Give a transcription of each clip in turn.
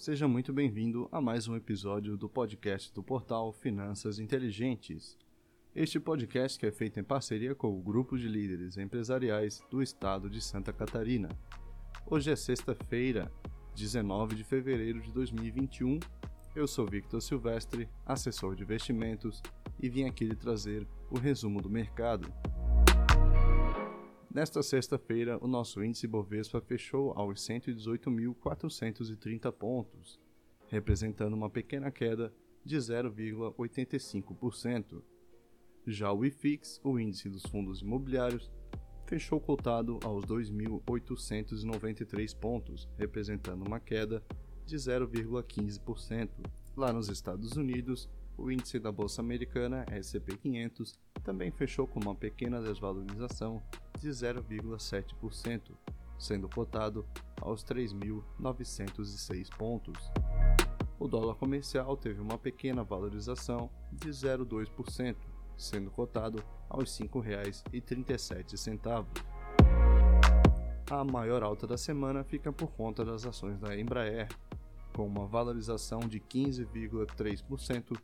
Seja muito bem-vindo a mais um episódio do podcast do portal Finanças Inteligentes. Este podcast que é feito em parceria com o grupo de líderes empresariais do estado de Santa Catarina. Hoje é sexta-feira, 19 de fevereiro de 2021. Eu sou Victor Silvestre, assessor de investimentos, e vim aqui lhe trazer o resumo do mercado. Nesta sexta-feira, o nosso índice Bovespa fechou aos 118.430 pontos, representando uma pequena queda de 0,85%. Já o IFIX, o índice dos fundos imobiliários, fechou cotado aos 2.893 pontos, representando uma queda de 0,15%. Lá nos Estados Unidos, o índice da Bolsa Americana, S&P 500, também fechou com uma pequena desvalorização de 0,7%, sendo cotado aos 3.906 pontos. O dólar comercial teve uma pequena valorização de 0,2%, sendo cotado aos R$ 5,37. A maior alta da semana fica por conta das ações da Embraer, com uma valorização de 15,3%.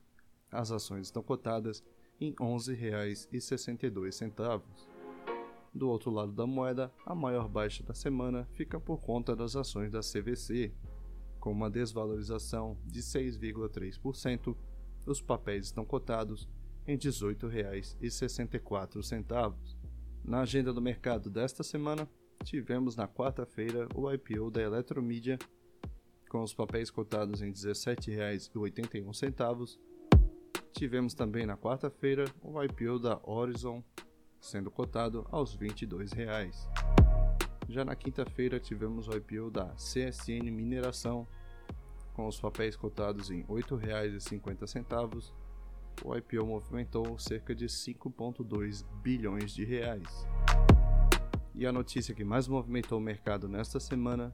As ações estão cotadas em R$ 11,62. Do outro lado da moeda, a maior baixa da semana fica por conta das ações da CVC. Com uma desvalorização de 6,3%, os papéis estão cotados em R$ 18,64. Na agenda do mercado desta semana, tivemos na quarta-feira o IPO da Eletromídia, com os papéis cotados em R$ 17,81. Tivemos também na quarta-feira o IPO da Horizon, sendo cotado aos 22 reais. Já na quinta-feira tivemos o IPO da CSN Mineração, com os papéis cotados em R$ 8,50. O IPO movimentou cerca de 5,2 bilhões de reais. E a notícia que mais movimentou o mercado nesta semana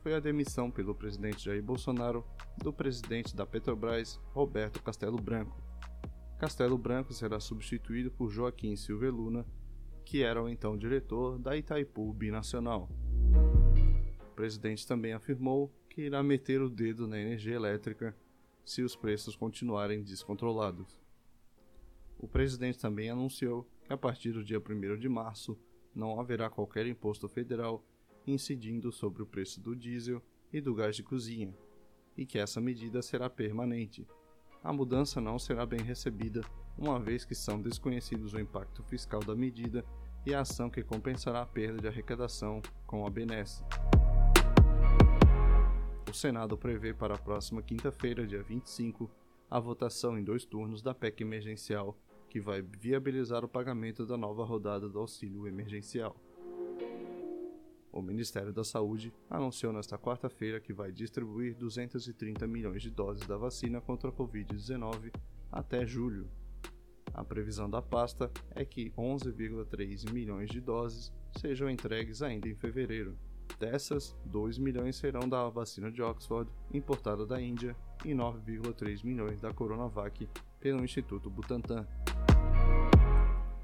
foi a demissão pelo presidente Jair Bolsonaro do presidente da Petrobras, Roberto Castelo Branco. Castelo Branco será substituído por Joaquim Silva Luna, que era o então diretor da Itaipu Binacional. O presidente também afirmou que irá meter o dedo na energia elétrica se os preços continuarem descontrolados. O presidente também anunciou que a partir do dia 1 de março não haverá qualquer imposto federal incidindo sobre o preço do diesel e do gás de cozinha, e que essa medida será permanente a mudança não será bem recebida, uma vez que são desconhecidos o impacto fiscal da medida e a ação que compensará a perda de arrecadação com a benesse. O Senado prevê para a próxima quinta-feira, dia 25, a votação em dois turnos da PEC emergencial, que vai viabilizar o pagamento da nova rodada do auxílio emergencial. O Ministério da Saúde anunciou nesta quarta-feira que vai distribuir 230 milhões de doses da vacina contra a Covid-19 até julho. A previsão da pasta é que 11,3 milhões de doses sejam entregues ainda em fevereiro. Dessas, 2 milhões serão da vacina de Oxford, importada da Índia, e 9,3 milhões da Coronavac pelo Instituto Butantan.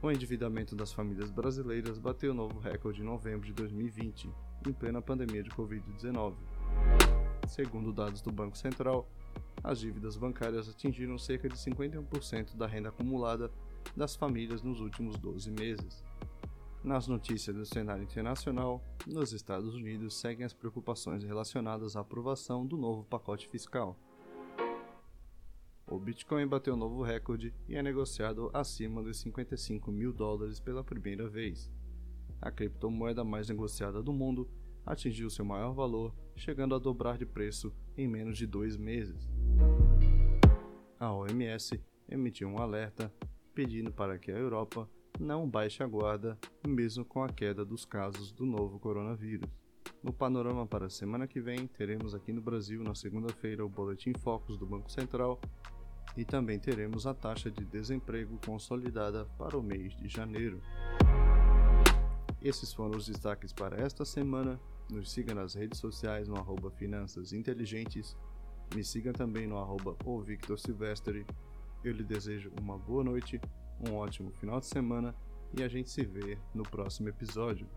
O endividamento das famílias brasileiras bateu novo recorde em novembro de 2020, em plena pandemia de Covid-19. Segundo dados do Banco Central, as dívidas bancárias atingiram cerca de 51% da renda acumulada das famílias nos últimos 12 meses. Nas notícias do cenário internacional, nos Estados Unidos seguem as preocupações relacionadas à aprovação do novo pacote fiscal. O Bitcoin bateu novo recorde e é negociado acima dos 55 mil dólares pela primeira vez. A criptomoeda mais negociada do mundo atingiu seu maior valor, chegando a dobrar de preço em menos de dois meses. A OMS emitiu um alerta pedindo para que a Europa não baixe a guarda, mesmo com a queda dos casos do novo coronavírus. No panorama para a semana que vem, teremos aqui no Brasil, na segunda-feira, o Boletim Focus do Banco Central e também teremos a taxa de desemprego consolidada para o mês de janeiro. Esses foram os destaques para esta semana. Nos siga nas redes sociais no arroba Finanças Inteligentes. Me siga também no arroba o Victor Silvestre. Eu lhe desejo uma boa noite, um ótimo final de semana e a gente se vê no próximo episódio.